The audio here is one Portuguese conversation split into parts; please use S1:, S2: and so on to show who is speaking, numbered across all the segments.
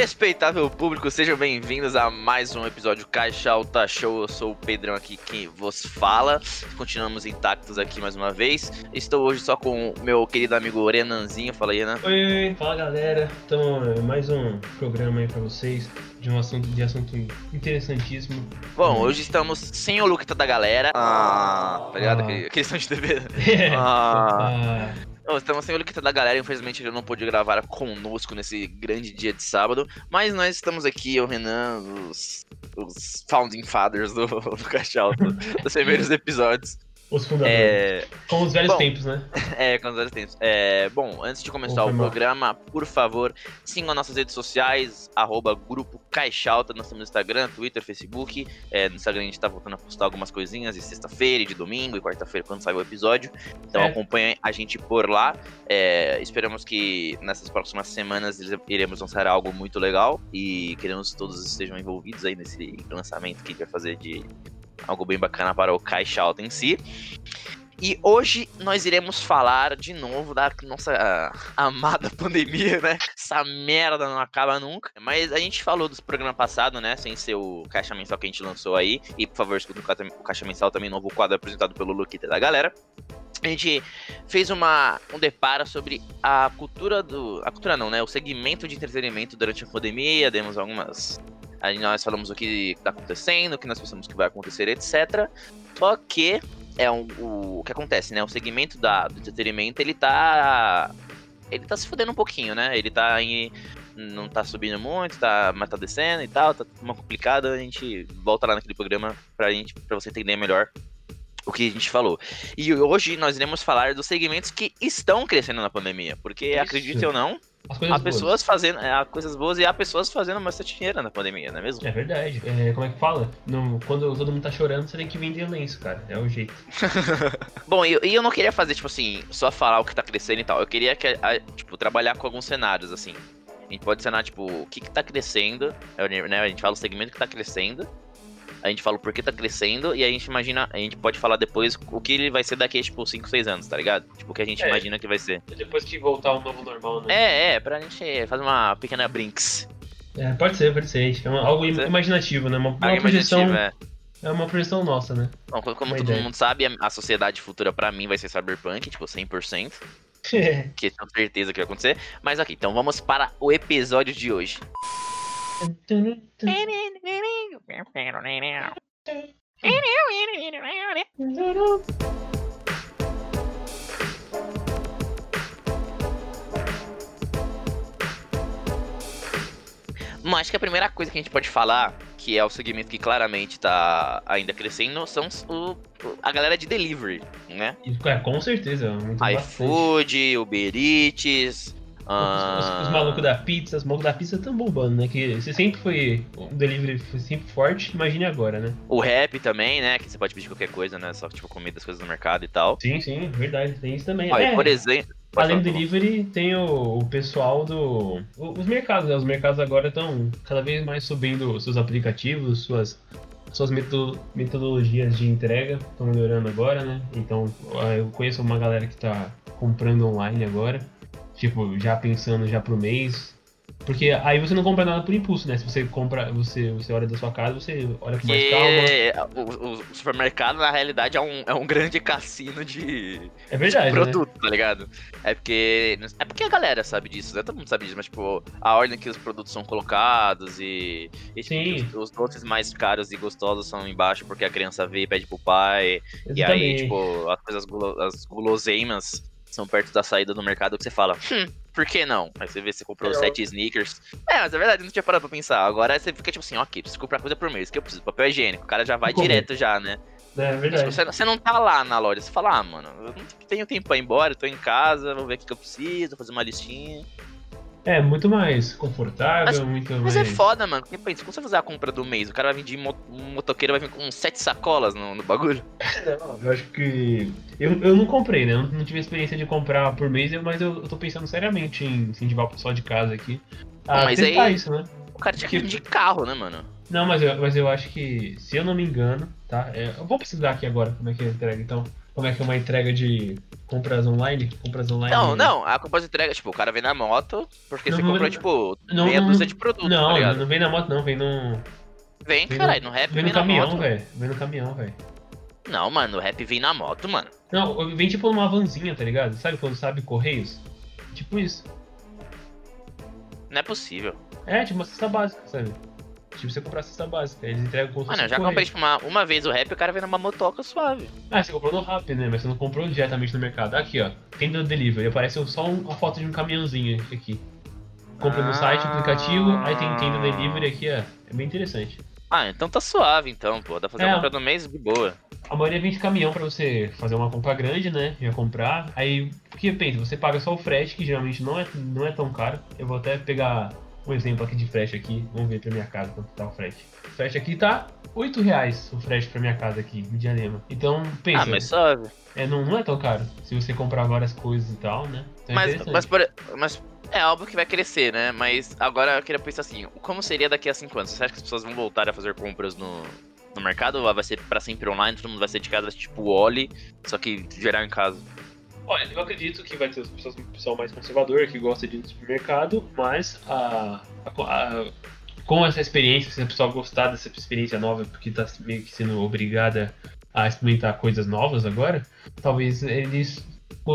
S1: Respeitável público, sejam bem-vindos a mais um episódio Caixa Alta Show. Eu sou o Pedrão aqui quem vos fala. Continuamos intactos aqui mais uma vez. Estou hoje só com o meu querido amigo Renanzinho. Fala aí, Renan.
S2: Oi, oi, fala galera. Então, mais um programa aí pra vocês de um assunto de assunto interessantíssimo.
S1: Bom, hoje estamos sem o look da galera. Ah, tá ligado?
S2: Ah.
S1: Aquele- Aquele som de TV.
S2: É.
S1: Ah.
S2: Ah,
S1: Não, estamos sem o look da galera, infelizmente ele não pôde gravar conosco nesse grande dia de sábado, mas nós estamos aqui, o Renan, os, os Founding Fathers do, do Alta, dos primeiros episódios.
S2: Os fundadores.
S1: É,
S2: Com os velhos
S1: bom.
S2: tempos, né?
S1: é, com os vários tempos. É, bom, antes de começar o programa, por favor, sigam nossas redes sociais, arroba grupo Caixa Alta, nós temos Instagram, Twitter, Facebook. É, no Instagram a gente tá voltando a postar algumas coisinhas de sexta-feira, de domingo e quarta-feira quando sair o episódio. Então
S2: É.
S1: acompanhem a gente por lá. É, esperamos que nessas próximas semanas iremos lançar algo muito legal e queremos que todos estejam envolvidos aí nesse lançamento que a gente vai fazer de algo bem bacana para o Caixa Alta em si. E hoje nós iremos falar de novo da nossa ah, amada pandemia, né? Essa merda não acaba nunca. Mas a gente falou dos programas passados, né? Sem ser o Caixa Mensal que a gente lançou aí. E por favor, escuta o Caixa Mensal também, novo quadro apresentado pelo Luquita da galera. A gente fez uma, um deparo sobre a cultura do. A cultura não, né? O segmento de entretenimento durante a pandemia. Demos algumas. Aí nós falamos o que tá acontecendo, o que nós pensamos que vai acontecer, etc. Só que é um, o, o que acontece, né? O segmento da, do entretenimento, ele tá. Ele tá se fudendo um pouquinho, né? Ele tá em. Não tá subindo muito, tá, mas tá descendo e tal, tá uma complicado. A gente volta lá naquele programa pra, gente, pra você entender melhor o que a gente falou. E hoje nós iremos falar dos segmentos que estão crescendo na pandemia. Porque,
S2: Isso.
S1: acredite ou não, Há
S2: boas.
S1: pessoas fazendo é, há coisas boas e há pessoas fazendo bastante dinheiro na pandemia, não é mesmo?
S2: É verdade. É, como é que fala? No- quando todo mundo tá chorando, você tem que vender lenço, cara. É o jeito.
S1: Bom, e eu, eu não queria fazer, tipo assim, só falar o que tá crescendo e tal. Eu queria, que, a- tipo, trabalhar com alguns cenários, assim. A gente pode cenar, tipo, o que que tá crescendo, é, né? A gente fala o segmento que tá crescendo, a gente fala o porquê tá crescendo, e a gente imagina, a gente pode falar depois o que ele vai ser daqui a, tipo, 5, 6 anos, tá ligado? Tipo, o que a gente
S2: É.
S1: imagina que vai ser.
S2: Depois que voltar ao novo normal, né?
S1: É, é, pra gente fazer uma pequena brinks.
S2: É, pode ser, pode ser. É uma- algo
S1: ser.
S2: imaginativo, né? Uma, uma
S1: Algo
S2: projeção.
S1: imaginativo, é.
S2: É uma projeção nossa, né?
S1: Bom, como
S2: Uma
S1: todo
S2: ideia.
S1: mundo sabe, a- sociedade futura pra mim vai ser cyberpunk, tipo, 100%.
S2: É.
S1: que tenho certeza que vai acontecer. Mas ok, então vamos para o episódio de hoje. Bom, acho que a primeira coisa que a gente pode falar, que é o segmento que claramente tá ainda crescendo, são o, a galera de delivery, né?
S2: É, com certeza.
S1: IFood, Uber Eats.
S2: Os, os- os malucos da pizza, os malucos da pizza estão bombando, né? Que você sempre foi. O delivery foi sempre forte, imagine agora, né?
S1: O rap também, né? Que você pode pedir qualquer coisa, né? Só tipo comida, as coisas do mercado e tal.
S2: Sim, sim, verdade. Tem isso também.
S1: E
S2: É,
S1: por exemplo.
S2: além do delivery, tem o, o pessoal do. o- Os mercados, né? Os mercados agora estão cada vez mais subindo seus aplicativos, suas. Suas meto- metodologias de entrega estão melhorando agora, né? Então, eu conheço uma galera que tá comprando online agora. Tipo, já pensando já pro mês. Porque aí você não compra nada por impulso, né? Se você compra, você, você olha da sua casa, você olha com mais calma.
S1: O, o supermercado, na realidade, é um, é um grande cassino de,
S2: É verdade, né?
S1: produto, tá ligado? É porque. É porque a galera sabe disso, né? Todo mundo sabe disso, mas, tipo, a ordem que os produtos são colocados e. e tipo,
S2: Sim.
S1: os, os doces mais caros e gostosos são embaixo porque a criança vê e pede pro pai. E aí,
S2: Exatamente.
S1: tipo, as coisas as guloseimas são perto da saída do mercado que você fala, hum, por que não? Aí você vê se você comprou
S2: É,
S1: sete sneakers. É, mas é verdade, eu não tinha parado pra pensar. Agora você fica tipo assim, ok, preciso comprar coisa por mês, que eu preciso papel higiênico. O cara já vai
S2: comer.
S1: direto já, né?
S2: É
S1: Tipo,
S2: verdade.
S1: você, você não tá lá na loja, você fala, ah, mano, eu não tenho tempo pra ir embora, eu tô em casa, vou ver o que que eu preciso, fazer uma listinha.
S2: É, muito mais confortável, muito
S1: Mas
S2: mais.
S1: é foda, mano, porque pensa, quando você fazer a compra do mês, o cara vai vir de mo- um motoqueiro, vai vir com sete sacolas no, no bagulho.
S2: Não, eu acho que. Eu, eu não comprei, né? Eu não tive a experiência de comprar por mês, mas eu, eu tô pensando seriamente em incentivar o pessoal de casa aqui. A
S1: Mas aí-
S2: isso, né?
S1: O cara tinha que vir de carro, né, mano?
S2: Não, mas eu, mas eu acho que, se eu não me engano, tá? É, eu vou precisar aqui agora como é que é a entrega, então. Como é que é uma entrega de compras online? Compras online.
S1: Não, não, a compra de entrega, tipo, o cara vem na moto, porque
S2: Não,
S1: você comprou, tipo,
S2: não,
S1: meia dúzia de produto, tá
S2: Não,
S1: ligado?
S2: não vem na moto, não, vem no.
S1: Vem,
S2: vem
S1: caralho, no rap
S2: Vem
S1: vem,
S2: no caminhão, velho. Vem no caminhão, velho.
S1: Não, mano, o rap vem na moto, mano.
S2: Não, vem tipo numa vanzinha, tá ligado? Sabe quando sabe Correios? Tipo isso.
S1: Não é possível.
S2: É, tipo uma cesta básica, sabe? Tipo você comprar a cesta básica, eles entregam como se
S1: Mano, eu já comprei, tipo, uma, uma vez o rap e o cara vem numa motoca suave.
S2: Ah, você comprou no Rap, né? Mas você não comprou diretamente no mercado. Aqui, ó. Tenda delivery. Aparece só um- uma foto de um caminhãozinho aqui. Compra no site,
S1: Ah.
S2: aplicativo, aí tem tenda delivery aqui, ó. É bem interessante.
S1: Ah, então tá suave, então, pô. Dá pra fazer
S2: É.
S1: a compra do mês de boa.
S2: A maioria vem de caminhão pra você fazer uma compra grande, né? Já comprar. Aí, porque pensa, você paga só o frete, que geralmente não é, não é tão caro. Eu vou até pegar um exemplo aqui de frete aqui. Vamos ver pra minha casa quanto tá o frete. O frete aqui tá 8 reais o frete pra minha casa aqui, em Diadema. Então, pensa,
S1: Ah, mas suave.
S2: é, não, não é tão caro. Se você comprar várias coisas e tal, né? Então é
S1: Mas,
S2: interessante.
S1: mas, por- mas é óbvio que vai crescer, né? Mas agora eu queria pensar assim, como seria daqui a 5 anos? Você acha que as pessoas vão voltar a fazer compras no, no mercado? Ou vai ser pra sempre online, todo mundo vai ser de casa, tipo Oli, só que geral em casa?
S2: Olha, eu acredito que vai ter as pessoas- o pessoal mais conservador que gosta de ir no supermercado, mas a, a- a- com essa experiência, se a pessoa gostar dessa experiência nova, porque está meio que sendo obrigada a experimentar coisas novas agora, talvez eles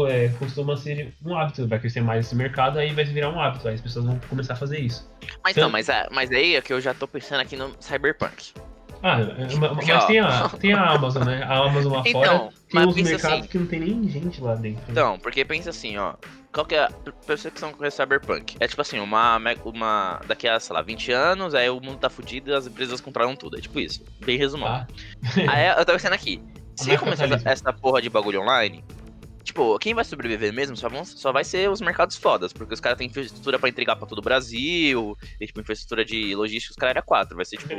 S2: é, costuma ser um hábito, vai crescer mais esse mercado, aí vai virar um hábito, aí as pessoas vão começar a fazer isso.
S1: Mas
S2: Então-
S1: não, mas, é- mas aí é que eu já tô pensando aqui no Cyberpunk.
S2: Ah, é, mas tem a, tem a Amazon, né? A Amazon lá
S1: Então,
S2: fora tem uns mercados
S1: assim.
S2: que não tem nem gente lá dentro.
S1: Então, porque pensa assim, ó. Qual que é a percepção com o Cyberpunk? É tipo assim, uma, uma. Daqui a, sei lá, 20 anos, aí o mundo tá fudido e as empresas controlam tudo. É tipo isso. Bem resumado.
S2: Tá?
S1: Aí eu tô pensando aqui. Se
S2: é
S1: começar essa porra de bagulho online, tipo, quem vai sobreviver mesmo só, vão, só vai ser os mercados fodas, porque os caras têm infraestrutura pra entregar pra todo o Brasil, tem tipo infraestrutura de logística, os caras era 4, vai ser tipo.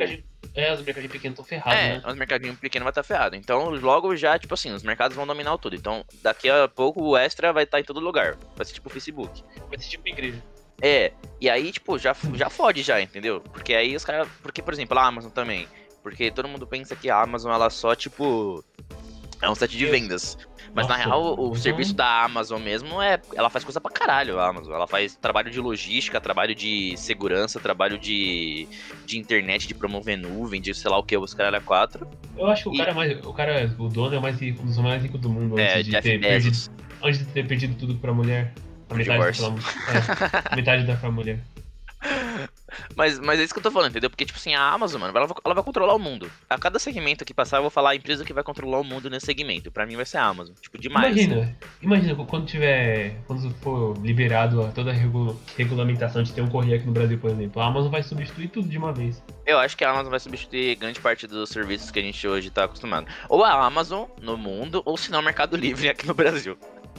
S2: É, os mercadinhos pequenos estão ferrados,
S1: É,
S2: né?
S1: os mercadinhos pequenos vai estar ferrado. Então, logo já, tipo assim, os mercados vão dominar tudo. Então, daqui a pouco o extra vai estar em todo lugar. Vai ser tipo o Facebook.
S2: Vai ser tipo igreja.
S1: É, e aí, tipo, já, já fode já, entendeu? Porque aí os caras. Porque, por exemplo, a Amazon também. Porque todo mundo pensa que a Amazon, ela só, tipo. É um site de vendas. Mas na
S2: Nossa,
S1: real, o,
S2: então-
S1: serviço da Amazon mesmo é. Ela faz coisa pra caralho, a Amazon. Ela faz trabalho de logística, trabalho de segurança, trabalho de, de internet, de promover nuvem, de sei lá o que, os caras era quatro.
S2: Eu acho que o
S1: E-
S2: cara é mais. O cara, o dono é mais rico, um dos mais ricos do mundo
S1: É,
S2: antes de
S1: Jeff
S2: ter perdido.
S1: Bezos.
S2: Antes de ter perdido tudo pra mulher. A metade, pra, é, metade dá pra mulher.
S1: Mas, mas é isso que eu tô falando, entendeu? Porque, tipo assim, a Amazon, mano, ela vai, ela vai controlar o mundo. A cada segmento que passar, eu vou falar a empresa que vai controlar o mundo nesse segmento. Pra mim vai ser a Amazon. Tipo, demais.
S2: Imagina, imagina quando tiver. Quando for liberado toda a regu- regulamentação de ter um correio aqui no Brasil, por exemplo. A Amazon vai substituir tudo de uma vez.
S1: Eu acho que a Amazon vai substituir grande parte dos serviços que a gente hoje tá acostumado. Ou a Amazon no mundo, ou se não o Mercado Livre aqui no Brasil.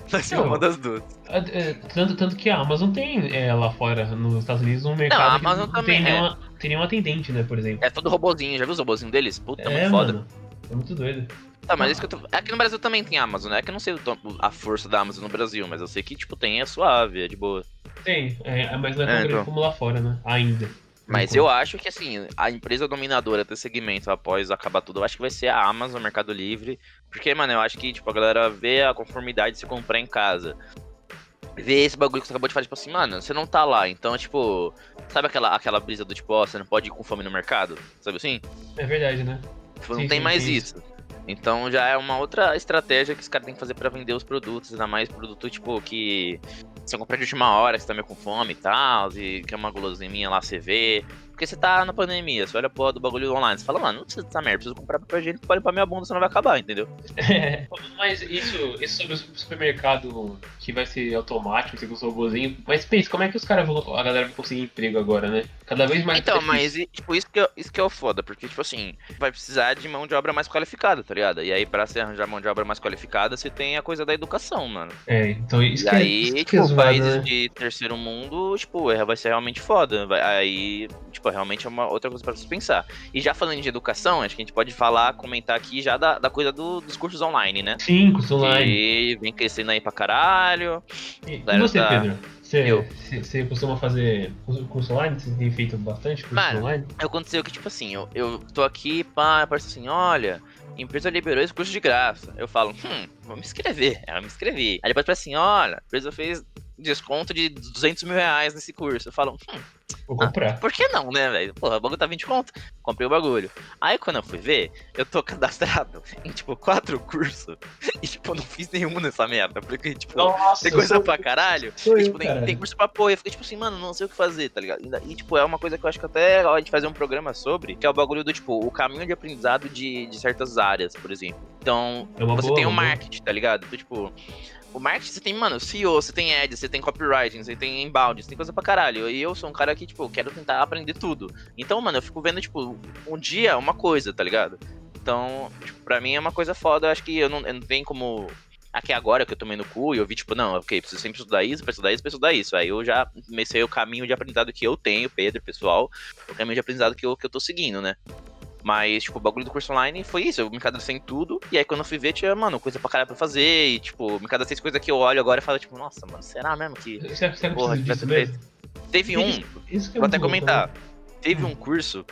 S1: Vai ser
S2: Não.
S1: uma das duas.
S2: É, é, Tanto, tanto que a Amazon tem é, lá fora, nos Estados Unidos, um mercado
S1: a
S2: que
S1: Amazon
S2: não
S1: também,
S2: tem,
S1: é.
S2: nenhuma, tem nenhum atendente, né, por exemplo.
S1: É todo robozinho, já viu os robozinhos deles? Puta, é,
S2: é,
S1: muito foda.
S2: mano. É muito doido.
S1: Tá, mas isso que eu tô... Aqui no Brasil também tem Amazon, né? É que eu não sei a força da Amazon no Brasil, mas eu sei que, tipo, tem, é suave, é de boa.
S2: Tem, é, mas não é tão
S1: É,
S2: grande
S1: então.
S2: como lá fora, né? Ainda.
S1: Mas eu acho que, assim, a empresa dominadora desse segmento após acabar tudo, eu acho que vai ser a Amazon, o Mercado Livre. Porque, mano, eu acho que, tipo, a galera vê a conformidade de se comprar em casa. Vê esse bagulho que você acabou de falar, tipo assim, mano, você não tá lá. Então, tipo, sabe aquela, aquela brisa do tipo, ó, você não pode ir com fome no mercado? Sabe assim?
S2: É verdade, né?
S1: Tipo,
S2: Sim,
S1: não tem
S2: sim,
S1: mais
S2: sim.
S1: isso. Então já é uma outra estratégia que os caras têm que fazer pra vender os produtos, ainda mais produto tipo que você compra de última hora, você tá meio com fome e tal, e quer uma guloseiminha lá, você vê. Porque você tá na pandemia, você olha a porra do bagulho online, você fala, mano, não precisa dessa merda, preciso comprar papel higiênico pra limpar minha bunda, senão vai acabar, entendeu?
S2: É, mas isso, isso sobre o supermercado que vai ser automático, você com os robôzinhos. Mas pensa, como é que os caras vão. A galera vai conseguir emprego agora, né? Cada vez mais.
S1: Então, mas tipo, isso que, é, isso que é o foda, porque, tipo assim, vai precisar de mão de obra mais qualificada, tá ligado? E aí, pra você arranjar mão de obra mais qualificada, você tem a coisa da educação, mano.
S2: É, então isso
S1: E
S2: que é,
S1: aí,
S2: isso que é
S1: tipo,
S2: zoado,
S1: países
S2: né?
S1: de terceiro mundo, tipo, é- vai ser realmente foda. Vai, aí, tipo, tipo, realmente é uma outra coisa para se pensar. E já falando de educação, acho que a gente pode falar, comentar aqui já da, da coisa do, dos cursos online, né?
S2: Sim, cursos online.
S1: Que vem crescendo aí pra caralho.
S2: E, e você, tá... Pedro? Você, costuma fazer curso online? Você tem feito bastante curso Mano, online?
S1: Aconteceu que, tipo assim, eu, eu tô aqui, pá, aparece assim, olha, empresa liberou esse curso de graça. Eu falo, hum, vou me inscrever. Ela me inscrevi. Aí depois assim, olha, a empresa fez desconto de 200 mil reais nesse curso. Eu falo, hum,
S2: Vou comprar.
S1: Ah, por que não, né, velho? Porra, o bagulho tá 20 conto. Comprei o bagulho. Aí quando eu fui ver, eu tô cadastrado em, tipo, quatro cursos. E, tipo, não fiz nenhum nessa merda. Porque, tipo, Nossa, tem coisa sou... pra caralho.
S2: Sou
S1: e, tipo,
S2: eu,
S1: tem, tem, curso pra pôr. Eu fiquei, tipo assim, mano, não sei o que fazer, tá ligado? E, tipo, é uma coisa que eu acho que até é a gente fazer um programa sobre, que é o bagulho do, tipo, o caminho de aprendizado de, de certas áreas, por exemplo. Então, é você boa, tem o marketing, tá ligado? Então, tipo, o marketing, você tem, mano, CEO, você tem ads, você tem copywriting, você tem inbound, você tem coisa pra caralho. E eu sou um cara que, tipo, quero tentar aprender tudo. Então, mano, eu fico vendo, tipo, um dia uma coisa, tá ligado? Então, tipo, pra mim é uma coisa foda. Eu acho que eu não, eu não tenho como. Aqui agora que eu tomei no cu e eu vi, tipo, não, ok, preciso sempre estudar isso, pra estudar isso, pra estudar isso. Aí eu já comecei o caminho de aprendizado que eu tenho, Pedro, pessoal, o caminho de aprendizado que eu, que eu tô seguindo, né? Mas, tipo, o bagulho do curso online foi isso. Eu me cadastrei em tudo. E aí, quando eu fui ver, tinha, mano, coisa pra caralho pra fazer. E, tipo, me cadastrei coisa que eu olho agora e falo, tipo, nossa, mano, será mesmo que.
S2: Você, você porra, que vai ter
S1: Teve um. Isso que é vou até comentar. Bom, Teve um curso.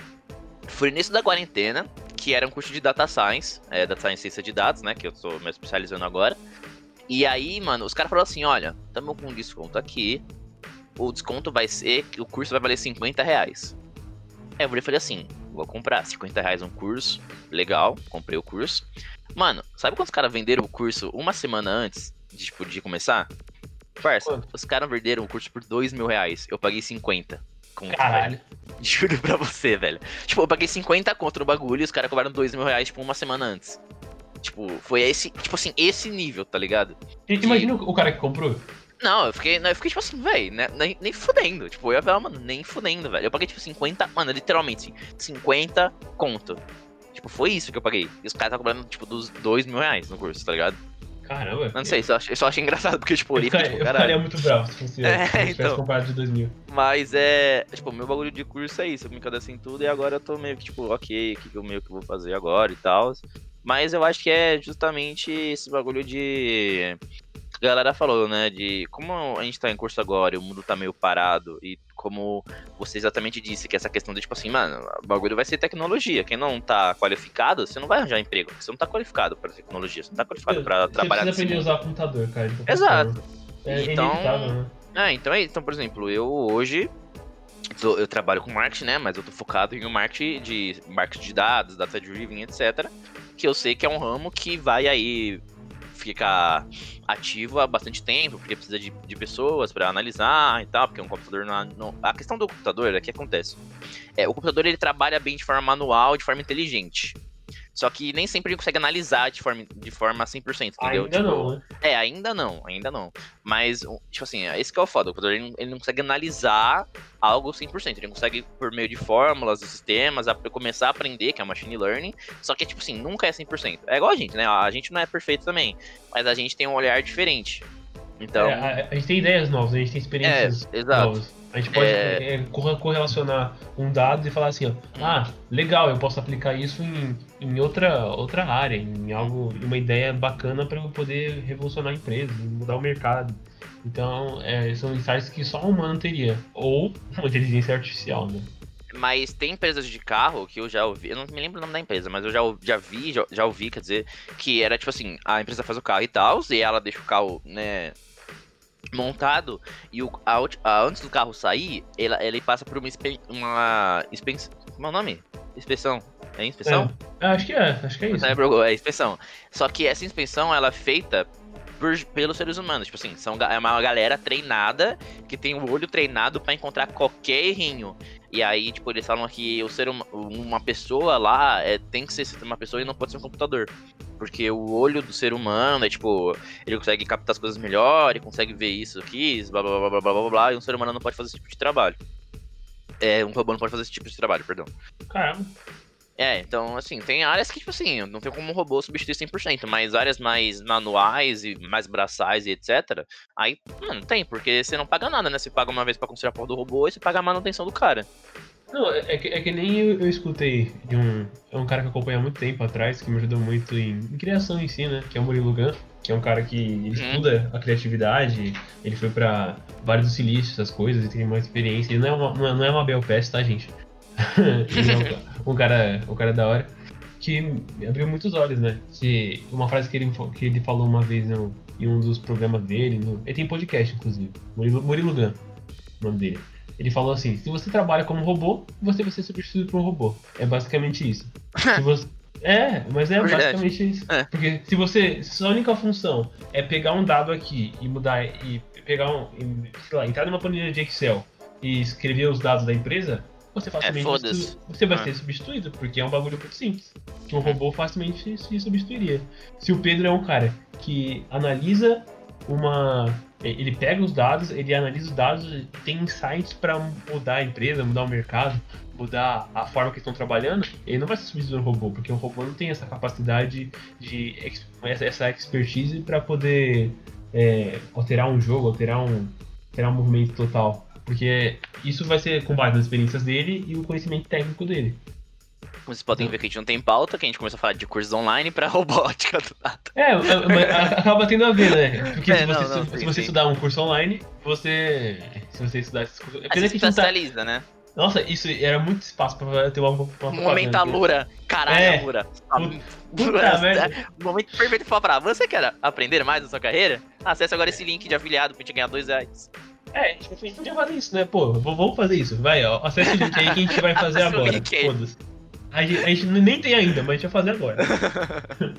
S1: Foi no início da quarentena. Que era um curso de data science. É, data science ciência de dados, né? Que eu tô me especializando agora. E aí, mano, os caras falaram assim: olha, tamo com um desconto aqui. O desconto vai ser que o curso vai valer 50 reais. Aí eu falei assim: vou comprar. 50 reais um curso, legal, comprei o curso. Mano, sabe quantos caras venderam o curso uma semana antes de, tipo, de começar? Parça, Quanto? os caras venderam o curso por 2 mil reais. Eu paguei 50.
S2: Conto, Caralho. Velho.
S1: Juro pra você, velho. Tipo, eu paguei 50 contra o bagulho e os caras cobraram 2 mil reais, tipo, uma semana antes. Tipo, foi esse, tipo assim, esse nível, tá ligado?
S2: Imagina o cara que comprou.
S1: Não, eu fiquei, eu fiquei tipo assim, velho, né, nem, nem fudendo. Tipo, eu ia falar, mano, nem fudendo, velho. Eu paguei tipo 50, mano, literalmente, 50 conto. Tipo, foi isso que eu paguei. E os caras estavam cobrando, tipo, dos 2 mil reais no curso, tá ligado?
S2: Caramba.
S1: Não sei, eu... só, eu só achei engraçado, porque, tipo,
S2: eu, ficaria, tipo, eu ficaria muito bravo se fosse é, se então, comprado de 2 mil.
S1: Mas é, tipo, meu bagulho de curso é isso. Eu me cadastrei em tudo e agora eu tô meio que, tipo, ok, o que, que eu meio que vou fazer agora e tal. Mas eu acho que é justamente esse bagulho de a galera falou, né, de como a gente tá em curso agora e o mundo tá meio parado, e como você exatamente disse, que essa questão de, tipo assim, mano, o bagulho vai ser tecnologia. Quem não tá qualificado, você não vai arranjar emprego, porque você não tá qualificado para tecnologia, você não tá qualificado para trabalhar.
S2: Você precisa aprender a usar o computador, cara.
S1: Exato. É então, né? é, então, é, então, por exemplo, eu hoje eu trabalho com marketing, né? Mas eu tô focado em um marketing de marketing de dados, data driven, etc. Que eu sei que é um ramo que vai aí ficar ativo há bastante tempo, porque precisa de, de pessoas para analisar e tal, porque um computador não, não, A questão do computador é que acontece. É, o computador ele trabalha bem de forma manual, de forma inteligente. Só que nem sempre ele consegue analisar de forma, de forma 100%, entendeu?
S2: Ainda tipo, não, né?
S1: É, ainda não, ainda não. Mas, tipo assim, é esse que é o foda. O computador ele, ele não consegue analisar algo 100%. Ele consegue, por meio de fórmulas, de sistemas, a, começar a aprender, que é machine learning. Só que, tipo assim, nunca é 100%. É igual a gente, né? A gente não é perfeito também. Mas a gente tem um olhar diferente. Então.
S2: É, a, gente tem ideias novas, a gente tem experiências
S1: é, novas.
S2: A gente pode é... É, correlacionar um dado e falar assim, ó, ah, legal, eu posso aplicar isso em, em outra, outra área, em algo, uma ideia bacana para eu poder revolucionar a empresa, mudar o mercado. Então, é, são insights que só um humano teria, ou uma inteligência artificial, né?
S1: Mas tem empresas de carro que eu já ouvi, eu não me lembro o nome da empresa, mas eu já, já vi, já, já ouvi, quer dizer, que era tipo assim, a empresa faz o carro e tal, e ela deixa o carro, né, montado e o, a, a, antes do carro sair, ele, ele passa por uma, uma inspeção. Como é o nome? Inspeção. É inspeção?
S2: É, acho que é, acho que é isso.
S1: É, é inspeção. Só que essa inspeção ela é feita por, pelos seres humanos. Tipo assim, são, é uma galera treinada que tem o olho treinado para encontrar qualquer errinho. E aí, tipo, eles falam que o ser uma, uma pessoa lá é, tem que ser uma pessoa e não pode ser um computador. Porque o olho do ser humano é tipo, ele consegue captar as coisas melhor, ele consegue ver isso aqui, blá blá blá blá blá blá, blá e um ser humano não pode fazer esse tipo de trabalho. É, um robô não pode fazer esse tipo de trabalho, perdão.
S2: Caramba.
S1: É, então, assim, tem áreas que, tipo assim, não tem como um robô substituir 100%, mas áreas mais manuais e mais braçais e etc. Aí, mano, tem, porque você não paga nada, né? Você paga uma vez pra construir a porra do robô e você paga a manutenção do cara.
S2: Não, é, é que, é que nem eu, eu, escutei de um. É um cara que eu acompanho há muito tempo atrás, que me ajudou muito em, em criação em si, né? Que é o Murilo Gun, que é um cara que ele hum. estuda a criatividade, ele foi pra vários do silício, essas coisas, e tem uma experiência. Ele não é uma, não é, não é uma Belpass, tá, gente? um, um, cara, um cara da hora. Que abriu muitos olhos, né? Que uma frase que ele, que ele falou uma vez no, em um dos programas dele, no, ele tem podcast, inclusive. Murilo, Murilo Gun, o nome dele. Ele falou assim: se você trabalha como robô, você vai ser substituído por um robô. É basicamente isso. você... É, mas é Verdade. basicamente isso. É. Porque se você. Se sua única função é pegar um dado aqui e mudar. E pegar um. E, sei lá, entrar numa planilha de Excel e escrever os dados da empresa, você é, facilmente. É, você vai ah. ser substituído, porque é um bagulho muito simples. Que um robô facilmente se substituiria. Se o Pedro é um cara que analisa uma ele pega os dados, ele analisa os dados, tem insights para mudar a empresa, mudar o mercado, mudar a forma que estão trabalhando. Ele não vai ser substituído no robô, porque o robô não tem essa capacidade de essa expertise para poder é, alterar um jogo, alterar um, alterar um movimento total. Porque isso vai ser com base nas experiências dele e o conhecimento técnico dele.
S1: Vocês podem ver que a gente não tem pauta, que a gente começou a falar de cursos online pra robótica do nada.
S2: É, acaba tendo a ver, né? Porque é, se, você, não, não, se você estudar um curso online, você. Se você estudar esses cursos.
S1: É você se especializa, tá... né?
S2: Nossa, isso era muito espaço pra ter uma, uma
S1: Momento Alura. Caralho, é, Alura. Puta merda. Momento perfeito pra falar você quer aprender mais da sua carreira? Acesse agora esse link de afiliado pra gente ganhar dois reais.
S2: É, a gente podia fazer isso, né? Pô, vamos fazer isso. Vai, ó. Acesse o link aí que a gente vai fazer agora. Foda-se. A gente, a gente nem tem ainda, mas a gente vai fazer agora.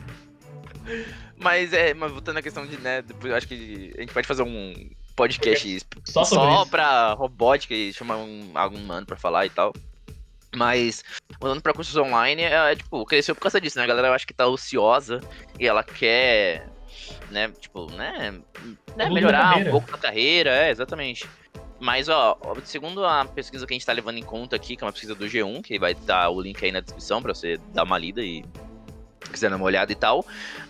S1: mas é, mas voltando à questão de, né, depois eu acho que a gente pode fazer um podcast só, só pra robótica e chamar um, algum mano pra falar e tal. Mas, mudando pra cursos online, é, é, tipo, cresceu por causa disso, né? A galera eu acho que tá ociosa e ela quer, né, tipo, né, né melhorar um pouco a carreira, é, exatamente. Mas, ó, segundo a pesquisa que a gente tá levando em conta aqui, que é uma pesquisa do G1, que vai estar o link aí na descrição para você dar uma lida e quiser dar uma olhada e tal,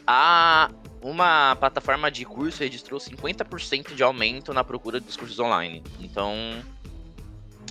S1: a uma plataforma de curso registrou 50% de aumento na procura dos cursos online. Então,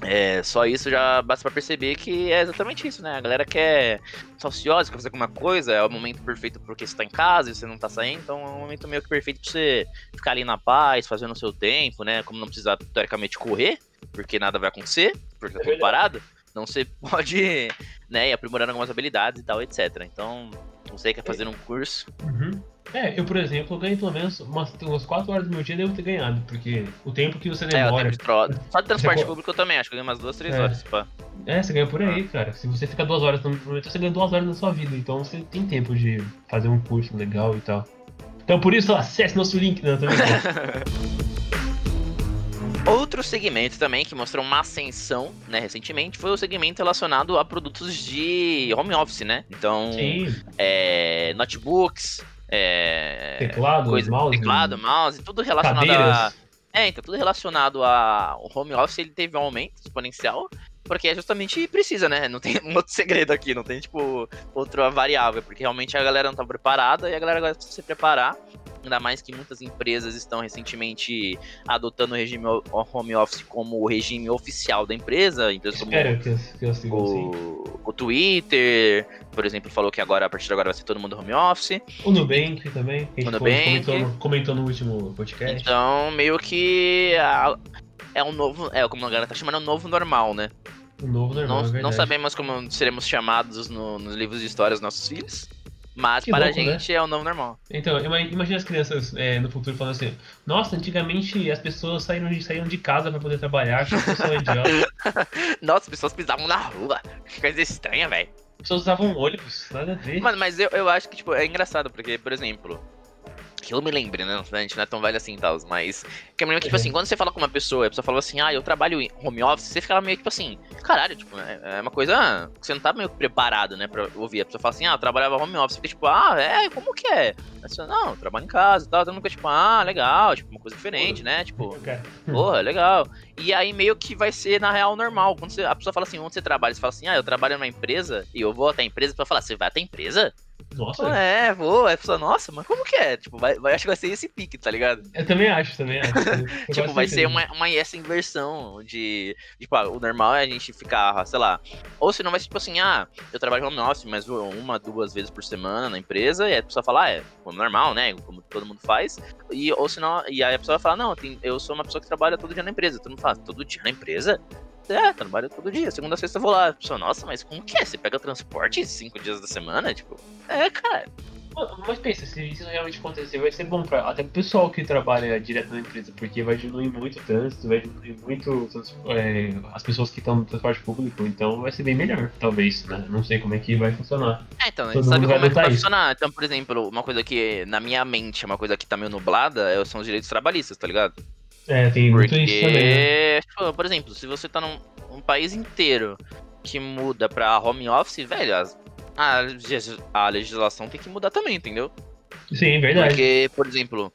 S1: é, só isso já basta para perceber que é exatamente isso, né? A galera quer tá ociosa, quer fazer alguma coisa, é o momento perfeito porque você tá em casa e você não tá saindo, então é um momento meio que perfeito pra você ficar ali na paz, fazendo o seu tempo, né? Como não precisar, teoricamente, correr, porque nada vai acontecer, porque tá tudo parado. Então você pode, né, ir aprimorando algumas habilidades e tal, etc. Então, você quer fazer um curso.
S2: Uhum. É, eu, por exemplo, ganhei pelo menos umas, umas 4 horas do meu dia devo ter ganhado, porque o tempo que você demora. É,
S1: o tempo de Só de transporte você público eu também acho que eu ganhei umas 2, 3 é. horas, pá.
S2: É, você ganha por aí, ah. cara. Se você fica 2 horas no momento, você ganha 2 horas na sua vida, então você tem tempo de fazer um curso legal e tal. Então por isso, acesse nosso link. Também.
S1: Outro segmento também que mostrou uma ascensão, né, recentemente, foi o segmento relacionado a produtos de home office, né? Então, é, notebooks, é,
S2: teclado, coisa, mouse,
S1: teclado, mouse, tudo relacionado cadeiras. a é, então tudo relacionado ao home office, ele teve um aumento exponencial, porque é justamente precisa, né? Não tem um outro segredo aqui, não tem, tipo, outra variável, porque realmente a galera não tá preparada e a galera agora precisa se preparar Ainda mais que muitas empresas estão recentemente adotando o regime home office como o regime oficial da empresa. Empresas como
S2: Espero que eu, que eu siga
S1: o, o Twitter, por exemplo, falou que agora, a partir de agora, vai ser todo mundo home office.
S2: O Nubank também, que o Nubank. Comentou, comentou no último podcast.
S1: Então, meio que é um novo. É, como a galera tá chamando, é um novo normal, né?
S2: O novo normal.
S1: Não,
S2: é
S1: não sabemos como seremos chamados no, nos livros de histórias dos nossos filhos. Mas que para louco, a né? gente né? é o novo normal.
S2: Então, imagina as crianças é, no futuro falando assim: Nossa, antigamente as pessoas saíram de, de casa para poder trabalhar, que pessoa
S1: idiota. Nossa, as pessoas pisavam na rua. Que coisa estranha, velho.
S2: As pessoas usavam ônibus, nada a ver.
S1: Mano, mas eu, eu acho que tipo, é engraçado, porque, por exemplo, que eu me lembre, né? A gente não é tão velho assim e tal, mas. Que eu me lembro que, tipo assim, quando você fala com uma pessoa, a pessoa fala assim, ah, eu trabalho em home office, você fica meio tipo assim, caralho, tipo, é, é uma coisa que você não tá meio preparado, né, pra ouvir. A pessoa fala assim, ah, eu trabalhava home office, fica tipo, ah, é, como que é? Aí você, não, eu trabalho em casa e tal, mundo fica tipo, ah, legal, tipo, uma coisa diferente, né? Tipo, porra, legal. E aí meio que vai ser na real normal. Quando você, a pessoa fala assim, onde você trabalha? Você fala assim, ah, eu trabalho numa empresa e eu vou até a empresa pra falar, você vai até a empresa?
S2: Nossa.
S1: É, vou. A pessoa, nossa, mas como que é? Tipo, vai, vai, acho que vai ser esse pique, tá ligado?
S2: Eu também acho, também acho.
S1: Tipo, vai ser uma, uma essa inversão de. Tipo, ah, o normal é a gente ficar, sei lá. Ou se não vai ser tipo assim, ah, eu trabalho home office, mas uma, duas vezes por semana na empresa, e a pessoa fala, ah, é normal, né? Como todo mundo faz. E, ou senão, e aí a pessoa vai falar, não, tem, eu sou uma pessoa que trabalha todo dia na empresa. Todo mundo fala, todo dia na empresa? É, trabalho todo dia. Segunda a sexta eu vou lá. Pessoa, nossa, mas como que é? Você pega transporte cinco dias da semana? Tipo, é, cara.
S2: Mas pensa, se isso realmente acontecer, vai ser bom pra, até pro pessoal que trabalha direto na empresa, porque vai diminuir muito o trânsito, vai diminuir muito é, as pessoas que estão no transporte público, então vai ser bem melhor, talvez, né? Não sei como é que vai funcionar.
S1: É, então, a gente sabe como é que vai isso. funcionar. Então, por exemplo, uma coisa que na minha mente é uma coisa que tá meio nublada é, são os direitos trabalhistas, tá ligado?
S2: É, tem Porque, muito isso também. Né?
S1: Tipo, por exemplo, se você tá num um país inteiro que muda pra home office, velho, as, a, a legislação tem que mudar também, entendeu?
S2: Sim, verdade.
S1: Porque, por exemplo,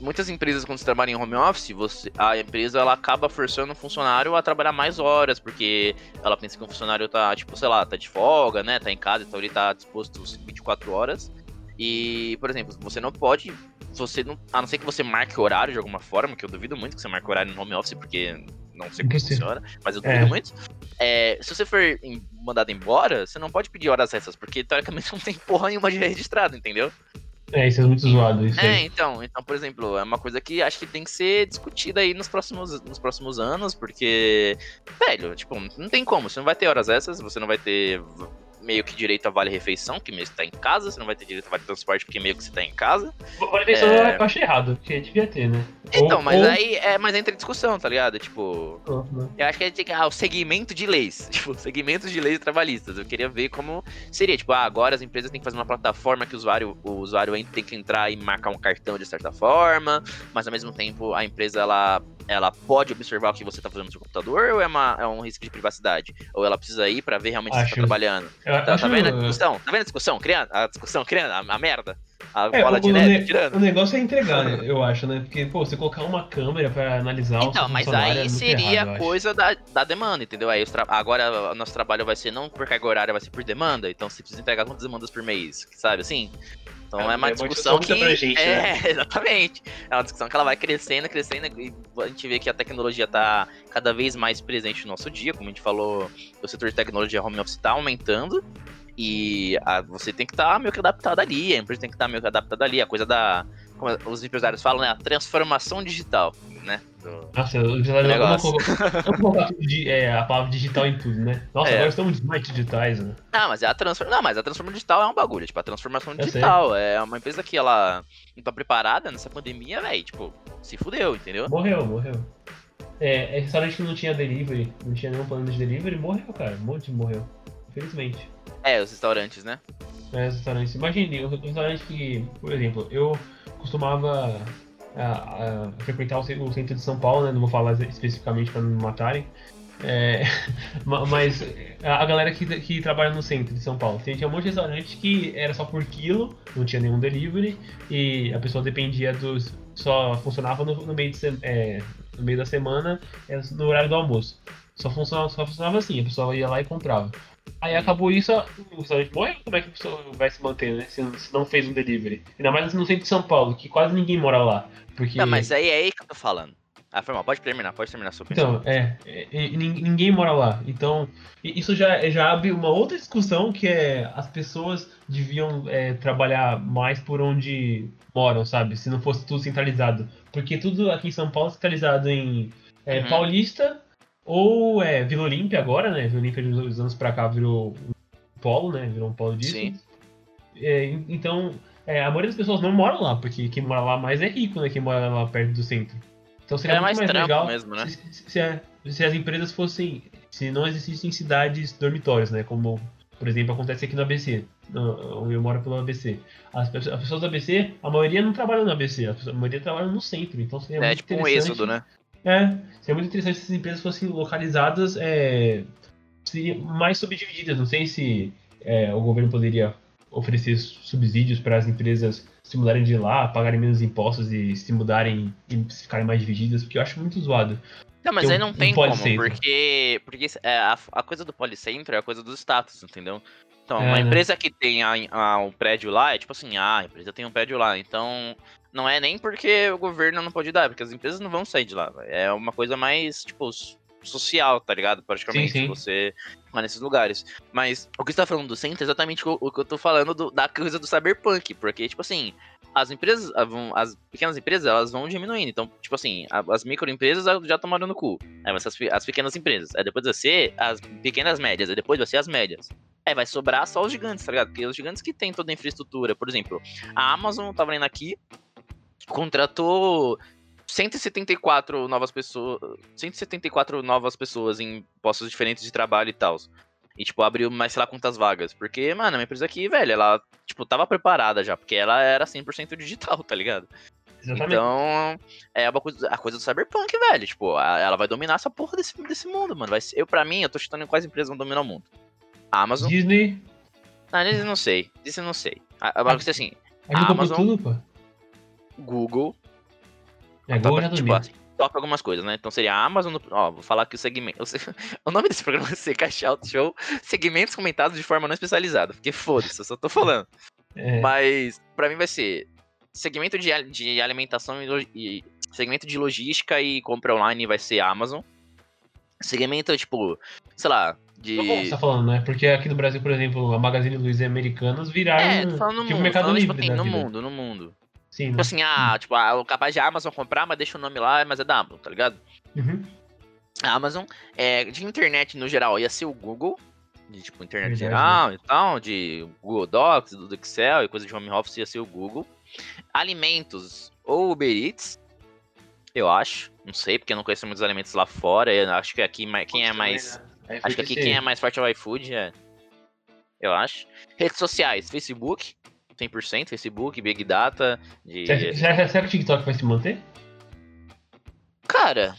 S1: muitas empresas quando você trabalha em home office, você, a empresa ela acaba forçando o funcionário a trabalhar mais horas, porque ela pensa que o funcionário tá, tipo, sei lá, tá de folga, né, tá em casa, então ele tá disposto 24 horas. E, por exemplo, você não pode você não. A não ser que você marque horário de alguma forma, que eu duvido muito que você marque horário no home office, porque não sei como funciona, mas eu duvido é. muito. É, se você for mandado embora, você não pode pedir horas extras, porque teoricamente não tem porra nenhuma de registrado, entendeu?
S2: É, isso é muito zoado. Isso
S1: é, aí. então, então, por exemplo, é uma coisa que acho que tem que ser discutida aí nos próximos, nos próximos anos, porque, velho, tipo, não tem como, você não vai ter horas essas, você não vai ter meio que direito a vale refeição, que mesmo tá em casa, você não vai ter direito a vale transporte porque meio que você tá em casa.
S2: Vale refeição é... eu achei errado, porque devia ter, né?
S1: Então, ou, mas ou... aí é, mas entra em discussão, tá ligado? Tipo, uhum. eu acho que é que ah, o segmento de leis, tipo, segmentos de leis trabalhistas. Eu queria ver como seria, tipo, ah, agora as empresas têm que fazer uma plataforma que o usuário, o usuário tem que entrar e marcar um cartão de certa forma, mas ao mesmo tempo a empresa ela ela pode observar o que você está fazendo no seu computador ou é, uma, é um risco de privacidade? Ou ela precisa ir para ver realmente se você tá trabalhando? tá, tá vendo a discussão? Tá vendo a discussão? Criando, a discussão criando, a, a merda? A
S2: é, bola o, de neve, tirando. O negócio é entregar, né, eu acho, né? Porque, pô, você colocar uma câmera para analisar
S1: então, o mas aí é seria errado, coisa da, da demanda, entendeu? Aí agora o nosso trabalho vai ser não por carga horária, vai ser por demanda. Então você precisa entregar quantas demandas por mês, sabe assim? Então é, é uma é discussão que.
S2: Pra gente, é,
S1: né? exatamente. É uma discussão que ela vai crescendo, crescendo, e a gente vê que a tecnologia está cada vez mais presente no nosso dia. Como a gente falou, o setor de tecnologia home office está aumentando. E a, você tem que estar tá meio que adaptado ali, a empresa tem que estar tá meio que adaptada ali. A coisa da. Como os empresários falam, né? A transformação digital, né?
S2: Do, Nossa, já não colocar é, a palavra digital em tudo, né? Nossa, é. agora estamos mais digitais, né?
S1: Ah, mas é a transformação. Não, mas a transformação digital é um bagulho, tipo, a transformação digital. É uma empresa que ela não tá preparada nessa pandemia, velho. Tipo, se fudeu, entendeu?
S2: Morreu, morreu. É, é restaurante que não tinha delivery, não tinha nenhum plano de delivery, morreu, cara. Um monte morreu. Infelizmente.
S1: É, os restaurantes, né?
S2: É, os restaurantes. Imagine, um restaurante que, por exemplo, eu costumava a, a frequentar o, centro de São Paulo, né? Não vou falar especificamente para não me matarem. É, mas a galera que, que trabalha no centro de São Paulo, tinha um monte de restaurante que era só por quilo, não tinha nenhum delivery, e a pessoa dependia dos. só funcionava no, no meio, de, é, no meio da semana, é, no horário do almoço. Só funcionava, só funcionava assim, a pessoa ia lá e comprava. Aí acabou isso, o restaurante morre, como é que a pessoa vai se manter, né? Se, se, não fez um delivery. Ainda mais no centro de São Paulo, que quase ninguém mora lá. Porque...
S1: Não, mas aí é aí que eu tô falando. Ah, foi mal, pode terminar, pode terminar a sua
S2: Então, é, é, é, ninguém mora lá. Então, isso já, já abre uma outra discussão que é as pessoas deviam é, trabalhar mais por onde moram, sabe? Se não fosse tudo centralizado. Porque tudo aqui em São Paulo é centralizado em é, uhum. Paulista, ou é Vila Olímpia agora, né? Vila Olímpia de dois anos pra cá virou um polo, né? Virou um polo disso. Sim. É, então, é, a maioria das pessoas não moram lá, porque quem mora lá mais é rico, né? Quem mora lá perto do centro. Então seria é muito mais, mais legal
S1: mesmo, né?
S2: se, se, a, se, as empresas fossem. Se não existissem cidades dormitórios, né? Como, por exemplo, acontece aqui no ABC. onde eu moro pelo ABC. As, as, pessoas do ABC, a maioria não trabalha no ABC, a maioria trabalha no centro. Então seria é muito tipo um êxodo, né? É, seria muito interessante se essas empresas fossem localizadas é, seriam mais subdivididas. Não sei se é, o governo poderia oferecer subsídios para as empresas se mudarem de lá, pagarem menos impostos e se mudarem e ficarem mais divididas, porque eu acho muito zoado.
S1: Não, mas aí não tem como, porque, porque é, a, a, coisa do policentro é a coisa dos status, entendeu? Então, é, uma né? empresa que tem a, a, um prédio lá é tipo assim, ah, a empresa tem um prédio lá, então não é nem porque o governo não pode dar, porque as empresas não vão sair de lá. É uma coisa mais, tipo, social, tá ligado? Praticamente, sim, sim. você lá nesses lugares. Mas o que você tá falando do centro é exatamente o, que eu tô falando do, da coisa do cyberpunk, porque, tipo assim, as empresas, as pequenas empresas, elas vão diminuindo. Então, tipo assim, as microempresas já estão morando no cu. Aí vai ser as, as, pequenas empresas. Aí depois vai ser as pequenas médias. Aí depois vai ser as médias. Aí vai sobrar só os gigantes, tá ligado? Porque os gigantes que têm toda a infraestrutura. Por exemplo, a Amazon, tava lendo aqui, contratou 174 novas pessoas. 174 novas pessoas em postos diferentes de trabalho e tal. E, tipo, abriu mais sei lá quantas vagas. Porque, mano, a minha empresa aqui, velho, ela, tipo, tava preparada já, porque ela era 100% digital, tá ligado? Exatamente. Então, é uma coisa, a coisa do cyberpunk, velho. Tipo, ela vai dominar essa porra desse, desse mundo, mano. Vai eu, pra mim, eu tô chutando em quais empresas vão dominar o mundo. Amazon.
S2: Disney.
S1: Não, Disney não sei. Disney não sei. Agora, ah, assim, a Amazon. Tudo, pô. Google, é, Google já tipo, assim, toca algumas coisas, né? Então seria a Amazon, ó, vou falar que o segmento, o nome desse programa vai ser Cash Out Show, segmentos comentados de forma não especializada, porque foda-se, eu só tô falando. É. Mas pra mim vai ser segmento de, de alimentação e, e, segmento de logística e compra online vai ser Amazon. Segmento, tipo, sei lá, de...
S2: Como você tá falando, né? Porque aqui no Brasil, por exemplo, a Magazine Luiza e Americanas viraram é, tô falando no tipo mundo, mercado falando, livre tipo, assim,
S1: no vida. mundo, no mundo. Sim, tipo assim, ah, tipo, ah, capaz de a Amazon comprar, mas deixa o nome lá, mas é da Amazon, tá ligado? Uhum. A Amazon, é, de internet no geral, ia ser o Google, de tipo, internet Verdade, geral né? e tal, de Google Docs, do Excel e coisa de home office ia ser o Google. Alimentos, ou Uber Eats, eu acho. Não sei, porque eu não conheço muitos alimentos lá fora. Eu acho que aqui quem é mais. Né? Acho que aqui quem é mais forte é o iFood, é. Eu acho. Redes sociais, Facebook. 100%, Facebook, Big Data. De...
S2: Será, será que o TikTok vai se manter?
S1: Cara,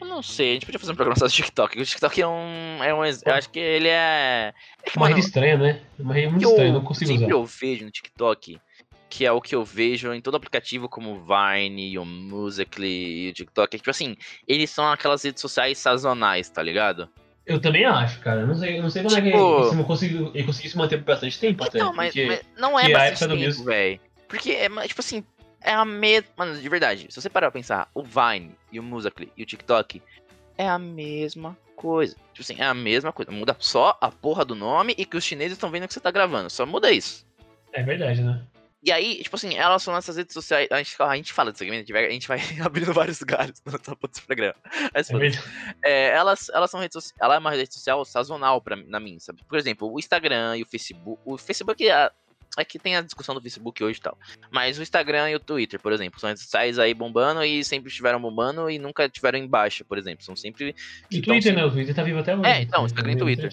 S1: eu não sei. A gente podia fazer um programa só do TikTok. O TikTok é um. É um eu acho que ele é.
S2: É uma rede estranha, né? Uma rede muito estranha, não consigo
S1: sempre
S2: usar.
S1: eu vejo no TikTok, que é o que eu vejo em todo aplicativo como o Vine, o Musical.ly e o TikTok. É tipo assim, eles são aquelas redes sociais sazonais, tá ligado?
S2: Eu também acho, cara. não sei, não sei como tipo... é que tipo ele, conseguiu, ele conseguiu se manter por bastante tempo até.
S1: Não, mas, mas não é bastante tempo, velho. Porque, é, tipo assim, é a mesma... Mano, de verdade, se você parar pra pensar, o Vine e o Musical.ly e o TikTok é a mesma coisa. Tipo assim, é a mesma coisa. Muda só a porra do nome e que os chineses estão vendo que você tá gravando. Só muda isso.
S2: É verdade, né?
S1: E aí, tipo assim, elas são nessas redes sociais. A gente, a gente fala disso aqui, a gente vai abrindo vários lugares no topo desse programa. Mas, é é, elas, elas são redes Ela é uma rede social sazonal pra, na mim, sabe? Por exemplo, o Instagram e o Facebook. O Facebook é, é que tem a discussão do Facebook hoje e tal. Mas o Instagram e o Twitter, por exemplo, são redes sociais aí bombando e sempre estiveram bombando e nunca tiveram em baixa, por exemplo. São sempre.
S2: E o Twitter, né? O Twitter tá vivo até hoje.
S1: É, então, Instagram e Twitter.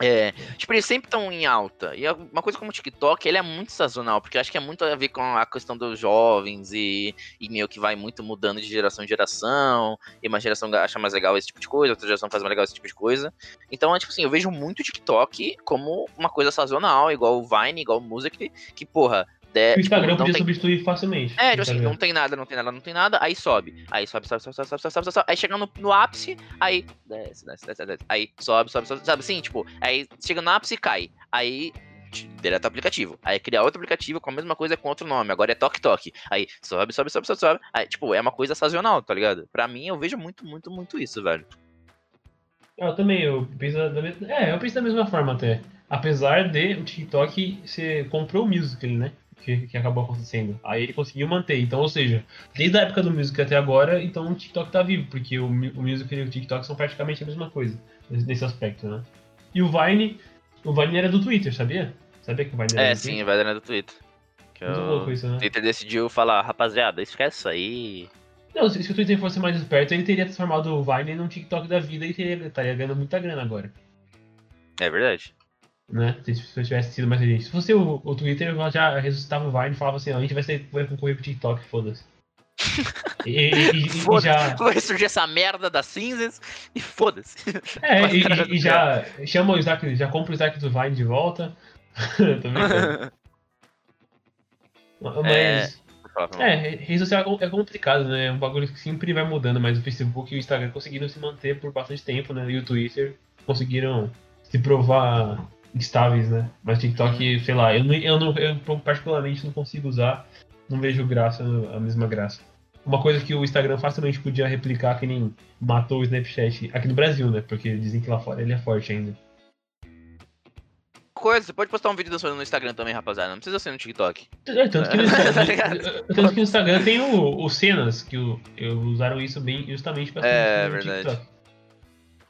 S1: É, tipo, eles sempre estão em alta. E uma coisa como o TikTok, ele é muito sazonal, porque eu acho que é muito a ver com a questão dos jovens e, e meio que vai muito mudando de geração em geração. E uma geração acha mais legal esse tipo de coisa, outra geração faz mais legal esse tipo de coisa. Então, é, tipo assim, eu vejo muito o TikTok como uma coisa sazonal, igual o Vine, igual o Music, que, porra,
S2: o tipo, Instagram tipo, podia tem... substituir facilmente.
S1: É, tipo assim, não tem nada, não tem nada, não tem nada, aí sobe. Aí sobe, sobe, sobe, sobe, sobe, sobe, sobe, sobe. Aí chega no, no ápice, aí desce, desce, desce, desce. Aí sobe, sobe, sobe, sabe assim, tipo, aí chega no ápice e cai. Aí deleta o aplicativo. Aí cria outro aplicativo com a mesma coisa com outro nome. Agora é Tok Tok. Aí sobe, sobe, sobe, sobe, sobe. Aí, tipo, é uma coisa sazonal, tá ligado? Pra mim, eu vejo muito, muito, muito isso, velho.
S2: Eu também, eu penso da mesma. É, eu penso da mesma forma até. Apesar de o TikTok você comprou o Musical, né? Que, que, acabou acontecendo. Aí ele conseguiu manter. Então, ou seja, desde a época do Music até agora, então o TikTok tá vivo, porque o, o Music e o TikTok são praticamente a mesma coisa, nesse aspecto, né? E o Vine, o Vine era do Twitter, sabia? Sabia que o Vine era
S1: é, do sim, Twitter? É, sim, o Vine era do Twitter. Que Muito louco isso, né? O Twitter decidiu falar, rapaziada, esquece isso aí.
S2: Não, se, se, o Twitter fosse mais esperto, ele teria transformado o Vine num TikTok da vida e teria, estaria ganhando muita grana agora.
S1: É verdade.
S2: Né? Se tivesse sido mais. Se fosse o, o Twitter, já ressuscitava o Vine e falava assim, a gente vai, ser, vai concorrer pro TikTok, foda-se.
S1: E, e, e, já... Vai surgir essa merda das cinzas e foda-se.
S2: É, e, já chama o Isaac, já compra o Isaac do Vine de volta. Mas. É, é, rede social é complicado, né? É um bagulho que sempre vai mudando, mas o Facebook e o Instagram conseguiram se manter por bastante tempo, né? E o Twitter conseguiram se provar estáveis, né? Mas TikTok, sei lá, eu, não, eu, não, eu particularmente não consigo usar, não vejo graça, a mesma graça. Uma coisa que o Instagram facilmente podia replicar, que nem matou o Snapchat aqui no Brasil, né? Porque dizem que lá fora ele é forte ainda.
S1: Coisa, você pode postar um vídeo dançando no Instagram também, rapaziada. Não precisa ser no TikTok.
S2: É, tanto que no Instagram, tanto que no Instagram tem o, o cenas, que o, usaram isso bem justamente pra
S1: É, verdade. TikTok.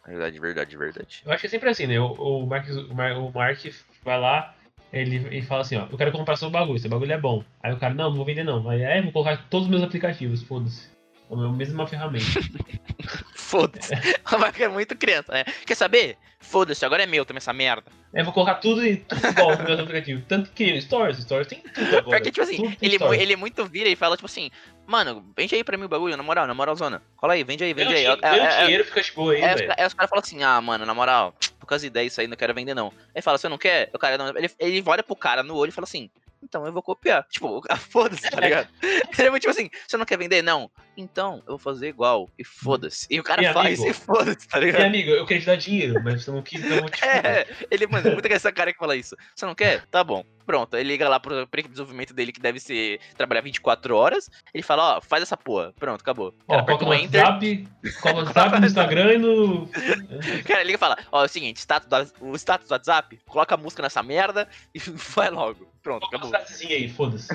S1: Verdade, verdade, verdade.
S2: Eu acho que é sempre assim, né? O, o, Mark, o, Mark, o Mark vai lá, ele, ele fala assim, ó, eu quero comprar seu bagulho, seu bagulho é bom. Aí o cara, não, não vou vender não. Aí, é, vou colocar todos os meus aplicativos, foda-se. É a mesma ferramenta.
S1: Foda-se. A marca é muito criança, né? Quer saber? Foda-se, agora é meu também essa merda.
S2: É, vou colocar tudo, e, tudo igual no meu aplicativo. Tanto que Stories, Stories tem tudo agora.
S1: Porque, tipo assim, ele, ele muito vira e fala, tipo assim, mano, vende aí pra mim o bagulho, na moral, na moral, zona. Cola aí, vende aí, vende aí.
S2: Deu é, é, dinheiro, fica tipo aí,
S1: é, Aí os caras falam assim, ah, mano, na moral, por causa de ideia isso aí, não quero vender não. Aí fala, você não quer? O cara, não, ele, ele olha pro cara no olho e fala assim, então eu vou copiar. Tipo, foda-se, tá ligado? Ele é muito tipo assim, você não quer vender? Não. Então, eu vou fazer igual. E foda-se. E o cara e faz amigo, e foda-se, tá ligado?
S2: E amigo, eu queria te dar dinheiro, mas você não quis, então tipo...
S1: É, ele, mano, muito essa cara que fala isso. Você não quer? Tá bom. Pronto, ele liga lá pro, pro desenvolvimento dele, que deve ser trabalhar 24 horas. Ele fala, ó, faz essa porra. Pronto, acabou.
S2: Ó, coloca no WhatsApp, coloca no WhatsApp, no Instagram e no...
S1: Cara, liga e fala, ó, é o seguinte, status do, o status do WhatsApp, coloca a música nessa merda e vai logo. Pronto, acabou.
S2: aí, foda-se.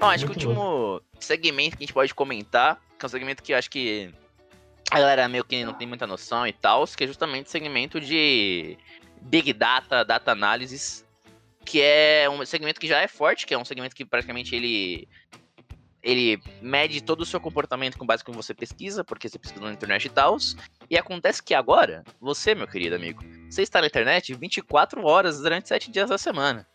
S1: Bom, acho Muito que o último bom. segmento que a gente pode comentar, que é um segmento que eu acho que a galera meio que não tem muita noção e tal, que é justamente o segmento de Big Data, Data Analysis, que é um segmento que já é forte, que é um segmento que praticamente ele ele mede todo o seu comportamento com base no que você pesquisa, porque você pesquisa na internet e tal. E acontece que agora, você, meu querido amigo, você está na internet 24 horas durante 7 dias da semana.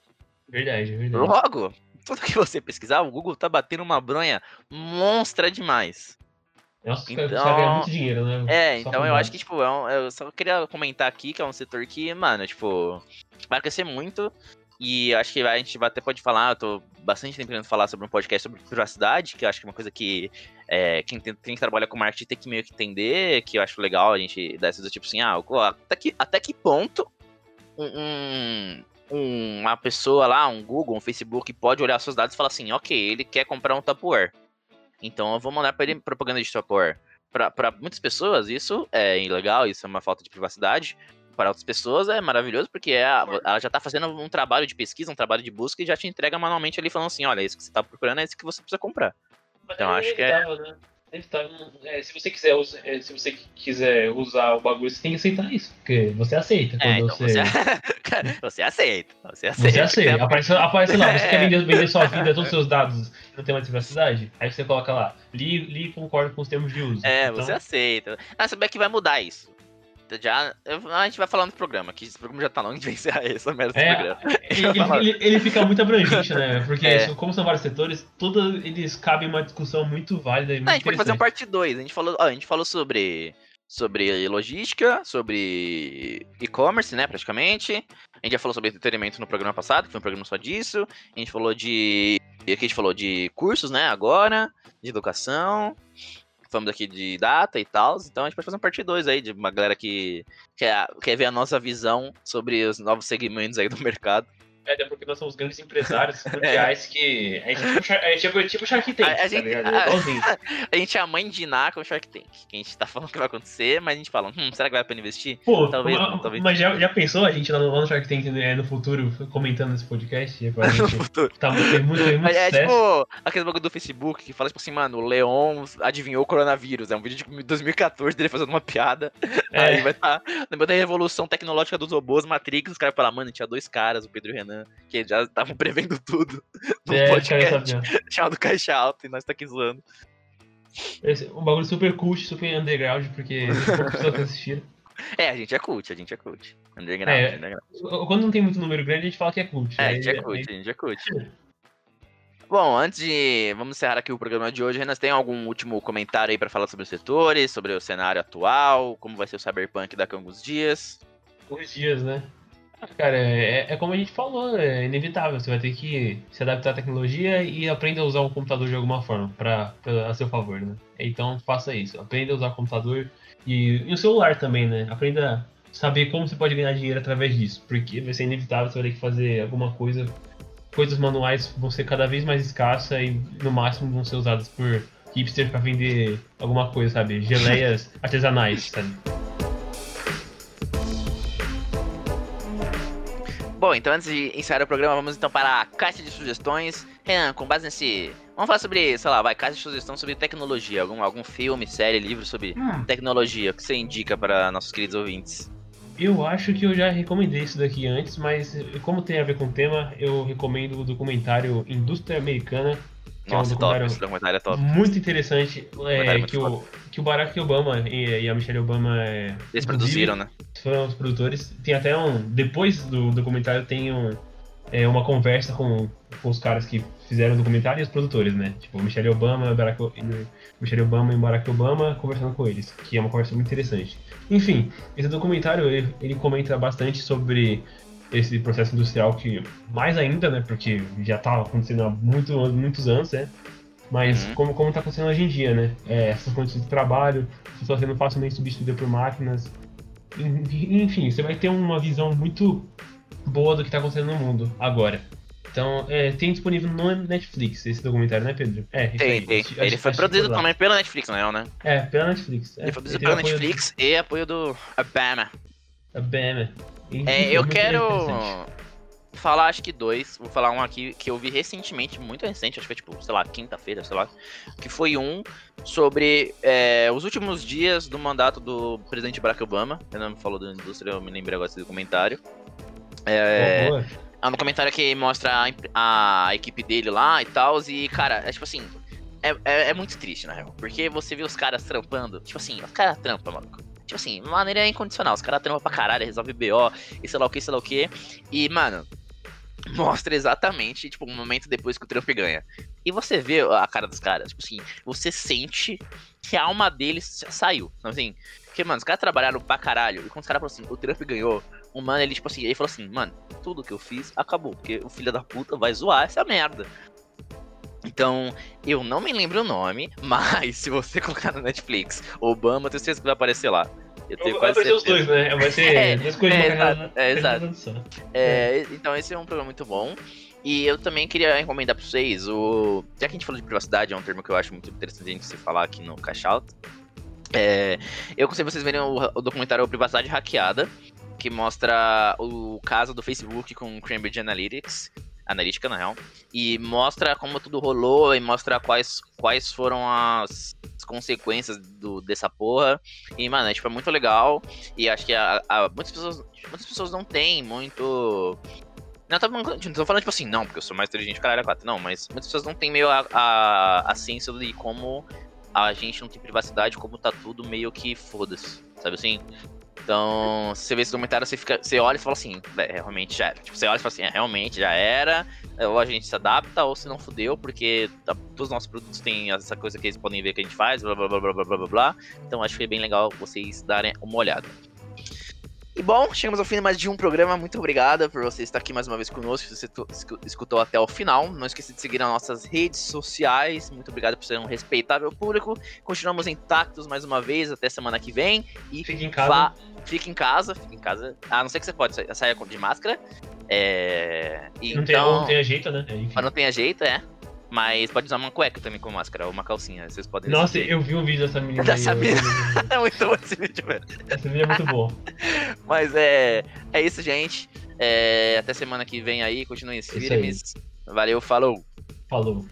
S2: Verdade, verdade.
S1: Logo, tudo que você pesquisar, o Google tá batendo uma bronha monstra demais.
S2: Nossa, então, muito dinheiro, né?
S1: É, só então eu acho que, tipo, é um, eu só queria comentar aqui que é um setor que, mano, tipo, vai crescer muito. E acho que a gente até pode falar, eu tô bastante tempo querendo falar sobre um podcast sobre privacidade, que eu acho que é uma coisa que é, quem, tem, quem trabalha com marketing tem que meio que entender, que eu acho legal a gente dar esses tipo assim, ah, até que, até que ponto um, um, uma pessoa lá, um Google, um Facebook, pode olhar seus dados e falar assim, ok, ele quer comprar um Tupperware. Então eu vou mandar para ele propaganda de Tupperware. Para muitas pessoas, isso é ilegal, isso é uma falta de privacidade para outras pessoas é maravilhoso, porque é, ela já está fazendo um trabalho de pesquisa, um trabalho de busca e já te entrega manualmente ali falando assim, olha, isso que você está procurando é isso que você precisa comprar.
S2: Então é acho que é. Né? É, se você quiser usar, é, se você quiser usar o bagulho, você tem que aceitar isso. Porque você aceita.
S1: É, então você... Você... você... aceita. Você aceita.
S2: Você aceita. Aparece, aparece lá, você quer vender, sua vida, todos os seus dados não tem mais privacidade? Aí você coloca lá, li, li concorda com os termos de uso.
S1: É, então... você aceita. Ah, saber que vai mudar isso. Já, a gente vai falar no programa, que esse programa já tá longe de vencer essa merda
S2: é, programa. Ele, ele, ele, fica muito abrangente, né? Porque é. como são vários setores, todos eles cabem uma discussão muito válida e muito
S1: Não, A gente pode fazer uma parte 2. A gente falou, a gente falou sobre sobre logística, sobre e-commerce, né, praticamente. A gente já falou sobre entretenimento no programa passado, que foi um programa só disso. A gente falou de aqui a gente falou de cursos, né, agora, de educação falamos aqui de data e tal, então a gente pode fazer um parte 2 aí, de uma galera que quer, quer ver a nossa visão sobre os novos segmentos aí do mercado.
S2: É, até porque nós somos grandes empresários mundiais é. que. A gente, é tipo, a gente é tipo Shark Tank, a, a tá gente, ligado?
S1: A, a, gente é a mãe de Iná com o Shark Tank. Que a gente tá falando que vai acontecer, mas a gente fala, hum, será que vai pra investir?
S2: Pô, talvez, mas, talvez. Mas já, já pensou a gente lá no, Shark Tank né, no futuro comentando esse podcast? no futuro. Tá, muito, tem muito
S1: é, é tipo aquele bagulho do Facebook que fala, tipo assim, mano, o Leon adivinhou o coronavírus. É um vídeo de 2014 dele fazendo uma piada. É. Aí vai estar. Tá, lembrando da revolução tecnológica dos robôs, Matrix, os caras falam, mano, tinha dois caras, o Pedro e o Renan, que já estavam prevendo tudo no é, podcast chamado Caixa Alta e nós tá aqui zoando.
S2: Esse, um bagulho super cult, super underground, porque poucas pessoas assistiram.
S1: É, a gente é cult, a gente é cult. Underground, é, underground.
S2: Quando não tem muito número grande, a gente fala que é cult.
S1: É, a gente é cult, a gente é cult. Bom, antes de. Vamos encerrar aqui o programa de hoje. Renan, tem algum último comentário aí para falar sobre os setores, sobre o cenário atual, como vai ser o Cyberpunk daqui a alguns dias?
S2: Alguns dias, né? Cara, é, é, como a gente falou, é inevitável. Você vai ter que se adaptar à tecnologia e aprender a usar o computador de alguma forma pra, pra a seu favor, né? Então faça isso. Aprenda a usar o computador e, e o celular também, né? Aprenda a saber como você pode ganhar dinheiro através disso. Porque vai ser inevitável, você vai ter que fazer alguma coisa. Coisas manuais vão ser cada vez mais escassas e no máximo vão ser usadas por hipster pra vender alguma coisa, sabe? Geleias artesanais, sabe?
S1: Bom, então antes de encerrar o programa, vamos então para a caixa de sugestões. Renan, com base nesse. Vamos falar sobre, sei lá, vai, caixa de sugestão sobre tecnologia. Algum, algum filme, série, livro sobre hum. tecnologia. O que você indica para nossos queridos ouvintes?
S2: Eu acho que eu já recomendei isso daqui antes, mas como tem a ver com o tema, eu recomendo o documentário Indústria Americana
S1: nossa, é um top, esse documentário é top.
S2: Muito interessante. É, é muito que, o, que o Barack Obama e, e, a Michelle Obama. É,
S1: Eles produziram, né?
S2: Foram os produtores. Tem até um. Depois do documentário tem um, é, uma conversa com, com os caras que fizeram o documentário e os produtores, né? Tipo, Michelle Obama, Barack, Michelle Obama e Barack Obama conversando com eles, que é uma conversa muito interessante. Enfim, esse documentário ele, ele comenta bastante sobre esse processo industrial que, mais ainda, né, porque já está acontecendo há muito, muitos anos, né, mas uhum. como, como tá acontecendo hoje em dia, né, é, essas condições de trabalho, pessoas sendo facilmente substituídas por máquinas, enfim, você vai ter uma visão muito boa do que está acontecendo no mundo agora. Então, é, tem disponível no Netflix esse documentário, né, Pedro?
S1: É, tem, tem. Acho, ele foi produzido também pela Netflix, não é, né?
S2: É, pela Netflix.
S1: É. Ele foi produzido pela Netflix do... e apoio do Obama.
S2: Obama.
S1: É, eu quero falar, acho que dois. Vou falar um aqui que eu vi recentemente, muito recente, acho que foi tipo, sei lá, quinta-feira, sei lá. Que foi um sobre é, os últimos dias do mandato do presidente Barack Obama. Eu não me falou da indústria, eu me lembrei agora desse documentário. É, oh, é um documentário que mostra a, a, equipe dele lá e tal. E, cara, é tipo assim. É, é, é, muito triste, na real. Porque você vê os caras trampando. Tipo assim, os caras trampam, maluco. Tipo assim, maneira incondicional. Os caras trampam pra caralho, resolve BO e sei lá o que, sei lá o que. E, mano, mostra exatamente, tipo, um momento depois que o Trump ganha. E você vê a cara dos caras, tipo assim, você sente que a alma deles saiu. Então, assim, porque, mano, os caras trabalharam pra caralho. E quando os caras falaram assim, o Trump ganhou, o mano, ele, tipo assim, ele falou assim, mano, tudo que eu fiz acabou. Porque o filho da puta vai zoar essa merda. Então, eu não me lembro o nome, mas se você colocar no Netflix Obama, tenho certeza que vai aparecer lá.
S2: Eu tenho vai aparecer os dois, né? Vai ser é, duas coisas é, exato,
S1: é, exato. É, então, esse é um programa muito bom. E eu também queria recomendar pra vocês o. Já que a gente falou de privacidade, é um termo que eu acho muito interessante a gente se falar aqui no Cash Out. É, eu aconselho vocês verem o, o documentário Privacidade Hackeada, que mostra o caso do Facebook com Cambridge Analytics analítica, na real, e mostra como tudo rolou e mostra quais, quais foram as, as consequências do, dessa porra. E, mano, é, tipo, é muito legal. E acho que a, a, muitas, pessoas, muitas pessoas não têm muito. Não, tô, não tô falando, tipo assim, não, porque eu sou mais inteligente que caralho 4. Não, mas muitas pessoas não têm meio a, a, a ciência de como a gente não tem privacidade, como tá tudo meio que foda-se. Sabe assim? Então, se você vê esse documentário, você, fica, você olha e fala assim, é, realmente já era. Tipo, você olha e fala assim, é, realmente já era. Ou a gente se adapta, ou se não fudeu, porque tá, todos os nossos produtos têm essa coisa que eles podem ver que a gente faz, blá blá blá blá blá blá blá. Então acho que é bem legal vocês darem uma olhada. E bom, chegamos ao fim de mais de um programa. Muito obrigada por você estar aqui mais uma vez conosco. Se você escutou até o final, não esqueça de seguir nas nossas redes sociais. Muito obrigado por ser um respeitável público. Continuamos intactos mais uma vez até semana que vem.
S2: E fique em casa.
S1: Fique em casa, fique em casa. A não ser que você pode sair de máscara. É...
S2: E, não, então... tem, não tem jeito, né?
S1: É, Mas não tem jeito, é. Mas pode usar uma cueca também com máscara, ou uma calcinha, vocês podem
S2: Nossa, eu vi um vídeo dessa menina.
S1: Dessa aí, menina. é muito bom esse vídeo, velho.
S2: Esse vídeo é muito bom.
S1: Mas é, é isso, gente. É, até semana que vem aí, continuem firmes. Valeu, falou.
S2: Falou.